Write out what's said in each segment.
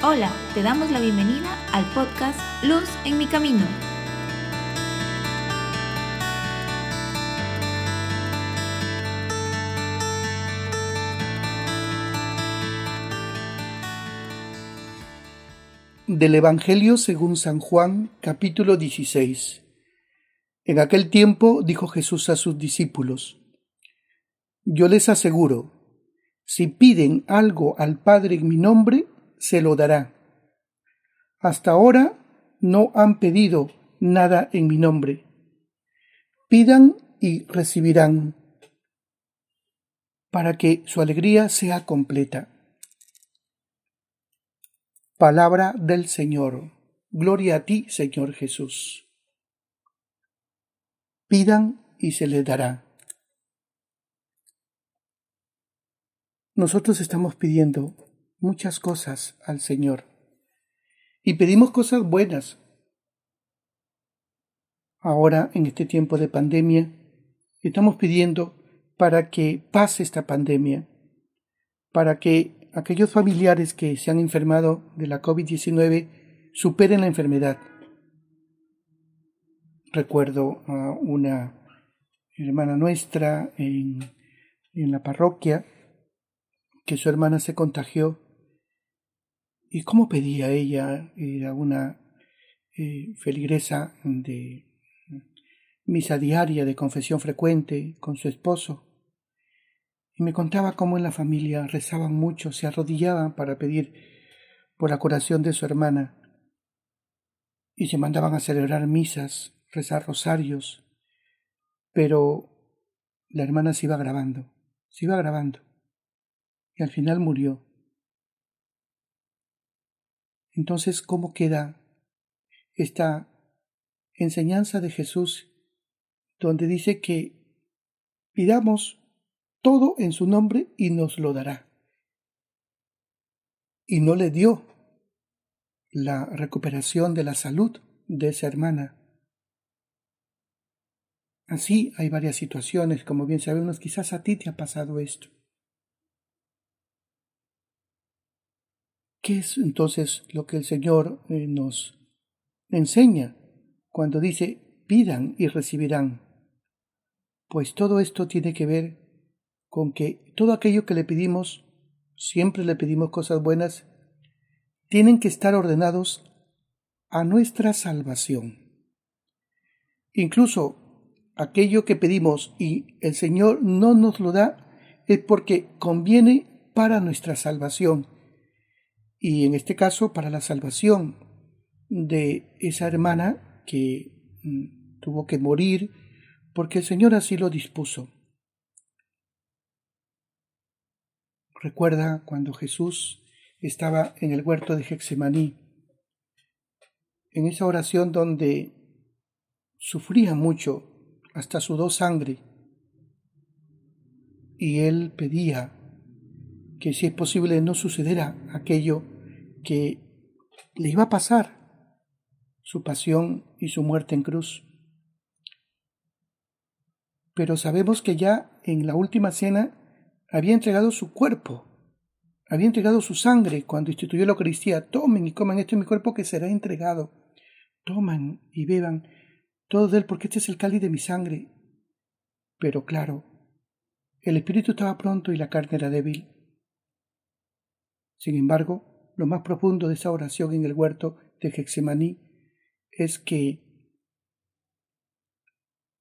Hola, te damos la bienvenida al podcast Luz en mi camino. Del Evangelio según San Juan, capítulo 16. En aquel tiempo dijo Jesús a sus discípulos, Yo les aseguro, si piden algo al Padre en mi nombre, se lo dará. Hasta ahora no han pedido nada en mi nombre. Pidan y recibirán, para que su alegría sea completa. Palabra del Señor. Gloria a ti, Señor Jesús. Pidan y se les dará. Nosotros estamos pidiendo muchas cosas al Señor. Y pedimos cosas buenas. Ahora, en este tiempo de pandemia, estamos pidiendo para que pase esta pandemia, para que aquellos familiares que se han enfermado de la COVID-19 superen la enfermedad. Recuerdo a una hermana nuestra en, en la parroquia que su hermana se contagió ¿Y cómo pedía ella? Era una eh, feligresa de misa diaria, de confesión frecuente con su esposo. Y me contaba cómo en la familia rezaban mucho, se arrodillaban para pedir por la curación de su hermana. Y se mandaban a celebrar misas, rezar rosarios. Pero la hermana se iba grabando, se iba grabando. Y al final murió. Entonces, ¿cómo queda esta enseñanza de Jesús donde dice que pidamos todo en su nombre y nos lo dará? Y no le dio la recuperación de la salud de esa hermana. Así hay varias situaciones, como bien sabemos, quizás a ti te ha pasado esto. ¿Qué es entonces lo que el Señor eh, nos enseña cuando dice pidan y recibirán? Pues todo esto tiene que ver con que todo aquello que le pedimos, siempre le pedimos cosas buenas, tienen que estar ordenados a nuestra salvación. Incluso aquello que pedimos y el Señor no nos lo da es porque conviene para nuestra salvación y en este caso para la salvación de esa hermana que mm, tuvo que morir porque el Señor así lo dispuso. Recuerda cuando Jesús estaba en el huerto de Hexemaní, en esa oración donde sufría mucho, hasta sudó sangre, y él pedía que si es posible no sucediera aquello que le iba a pasar, su pasión y su muerte en cruz. Pero sabemos que ya en la última cena había entregado su cuerpo, había entregado su sangre cuando instituyó la Eucaristía. Tomen y coman esto en mi cuerpo que será entregado. Toman y beban todo de él porque este es el cáliz de mi sangre. Pero claro, el espíritu estaba pronto y la carne era débil. Sin embargo, lo más profundo de esa oración en el huerto de Gexemaní es que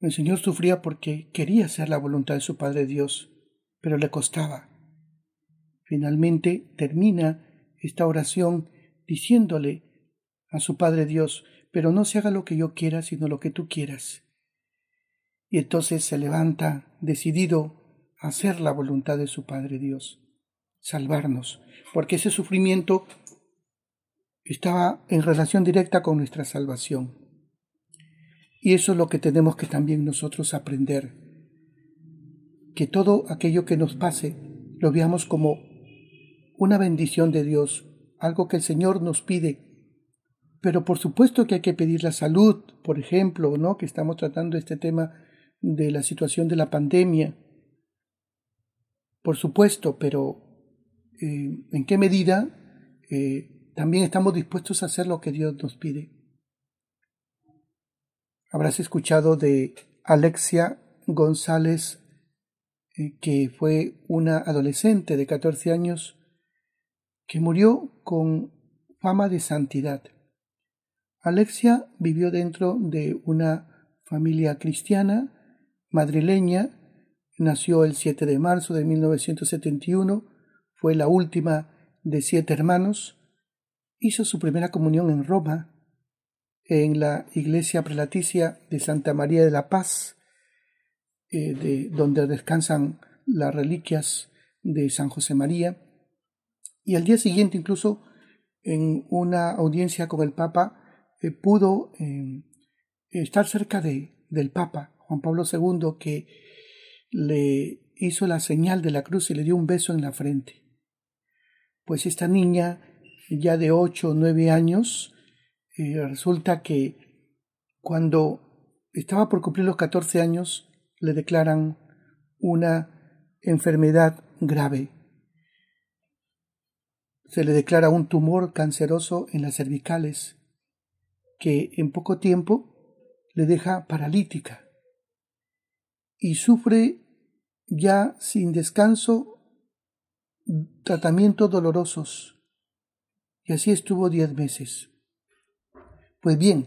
el Señor sufría porque quería hacer la voluntad de su Padre Dios, pero le costaba. Finalmente termina esta oración diciéndole a su Padre Dios, pero no se haga lo que yo quiera, sino lo que tú quieras. Y entonces se levanta decidido a hacer la voluntad de su Padre Dios salvarnos, porque ese sufrimiento estaba en relación directa con nuestra salvación. Y eso es lo que tenemos que también nosotros aprender, que todo aquello que nos pase lo veamos como una bendición de Dios, algo que el Señor nos pide. Pero por supuesto que hay que pedir la salud, por ejemplo, ¿no? Que estamos tratando este tema de la situación de la pandemia. Por supuesto, pero eh, en qué medida eh, también estamos dispuestos a hacer lo que Dios nos pide. Habrás escuchado de Alexia González, eh, que fue una adolescente de 14 años que murió con fama de santidad. Alexia vivió dentro de una familia cristiana madrileña, nació el 7 de marzo de 1971, fue la última de siete hermanos, hizo su primera comunión en Roma, en la iglesia prelaticia de Santa María de la Paz, eh, de, donde descansan las reliquias de San José María, y al día siguiente incluso en una audiencia con el Papa eh, pudo eh, estar cerca de, del Papa Juan Pablo II que le hizo la señal de la cruz y le dio un beso en la frente. Pues esta niña, ya de ocho o nueve años, eh, resulta que cuando estaba por cumplir los catorce años, le declaran una enfermedad grave. Se le declara un tumor canceroso en las cervicales que en poco tiempo le deja paralítica. Y sufre ya sin descanso tratamientos dolorosos. Y así estuvo diez meses. Pues bien,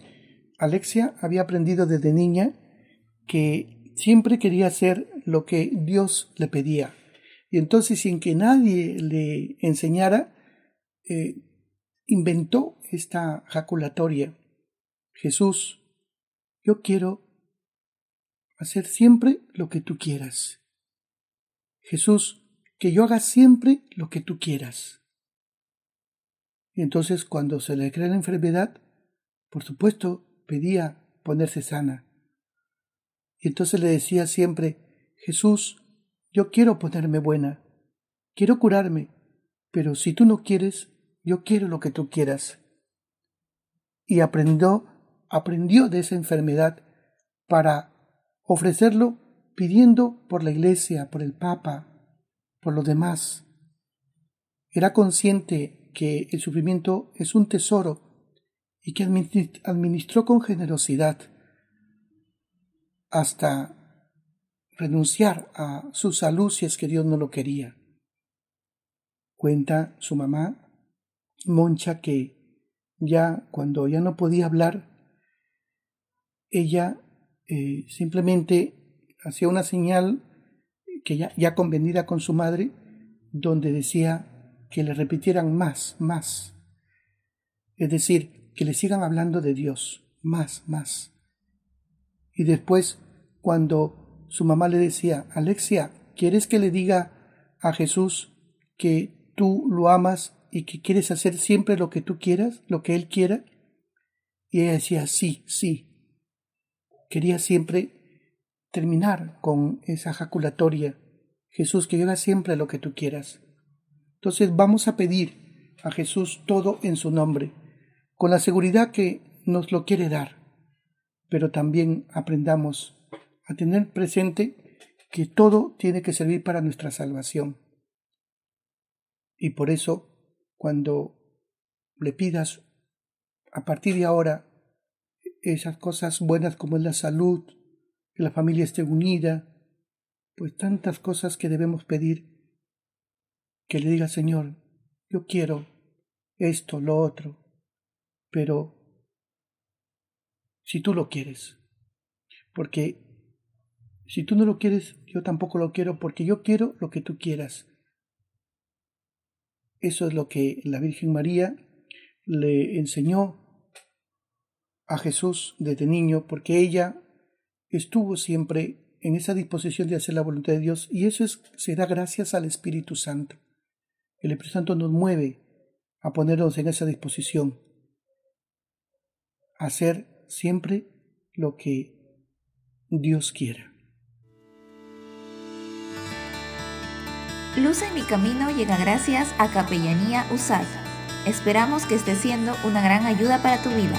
Alexia había aprendido desde niña que siempre quería hacer lo que Dios le pedía. Y entonces, sin que nadie le enseñara, eh, inventó esta jaculatoria. Jesús, yo quiero hacer siempre lo que tú quieras. Jesús, que yo haga siempre lo que tú quieras. Entonces cuando se le crea la enfermedad, por supuesto, pedía ponerse sana. Y entonces le decía siempre, Jesús, yo quiero ponerme buena, quiero curarme, pero si tú no quieres, yo quiero lo que tú quieras. Y aprendió, aprendió de esa enfermedad para ofrecerlo pidiendo por la Iglesia, por el Papa, por los demás. Era consciente que el sufrimiento es un tesoro y que administró con generosidad hasta renunciar a su salud si es que Dios no lo quería. Cuenta su mamá Moncha que ya cuando ya no podía hablar, ella eh, simplemente hacía una señal que ya, ya convenida con su madre, donde decía que le repitieran más, más. Es decir, que le sigan hablando de Dios, más, más. Y después, cuando su mamá le decía, Alexia, ¿quieres que le diga a Jesús que tú lo amas y que quieres hacer siempre lo que tú quieras, lo que Él quiera? Y ella decía, sí, sí. Quería siempre terminar con esa jaculatoria. Jesús, que yo haga siempre lo que tú quieras. Entonces vamos a pedir a Jesús todo en su nombre, con la seguridad que nos lo quiere dar, pero también aprendamos a tener presente que todo tiene que servir para nuestra salvación. Y por eso cuando le pidas a partir de ahora esas cosas buenas como es la salud, que la familia esté unida, pues tantas cosas que debemos pedir, que le diga Señor, yo quiero esto, lo otro, pero si tú lo quieres, porque si tú no lo quieres, yo tampoco lo quiero, porque yo quiero lo que tú quieras. Eso es lo que la Virgen María le enseñó a Jesús desde niño, porque ella estuvo siempre en esa disposición de hacer la voluntad de Dios, y eso es, se da gracias al Espíritu Santo. El Espíritu Santo nos mueve a ponernos en esa disposición, a hacer siempre lo que Dios quiera. Luz en mi camino llega gracias a Capellanía USAD. Esperamos que esté siendo una gran ayuda para tu vida.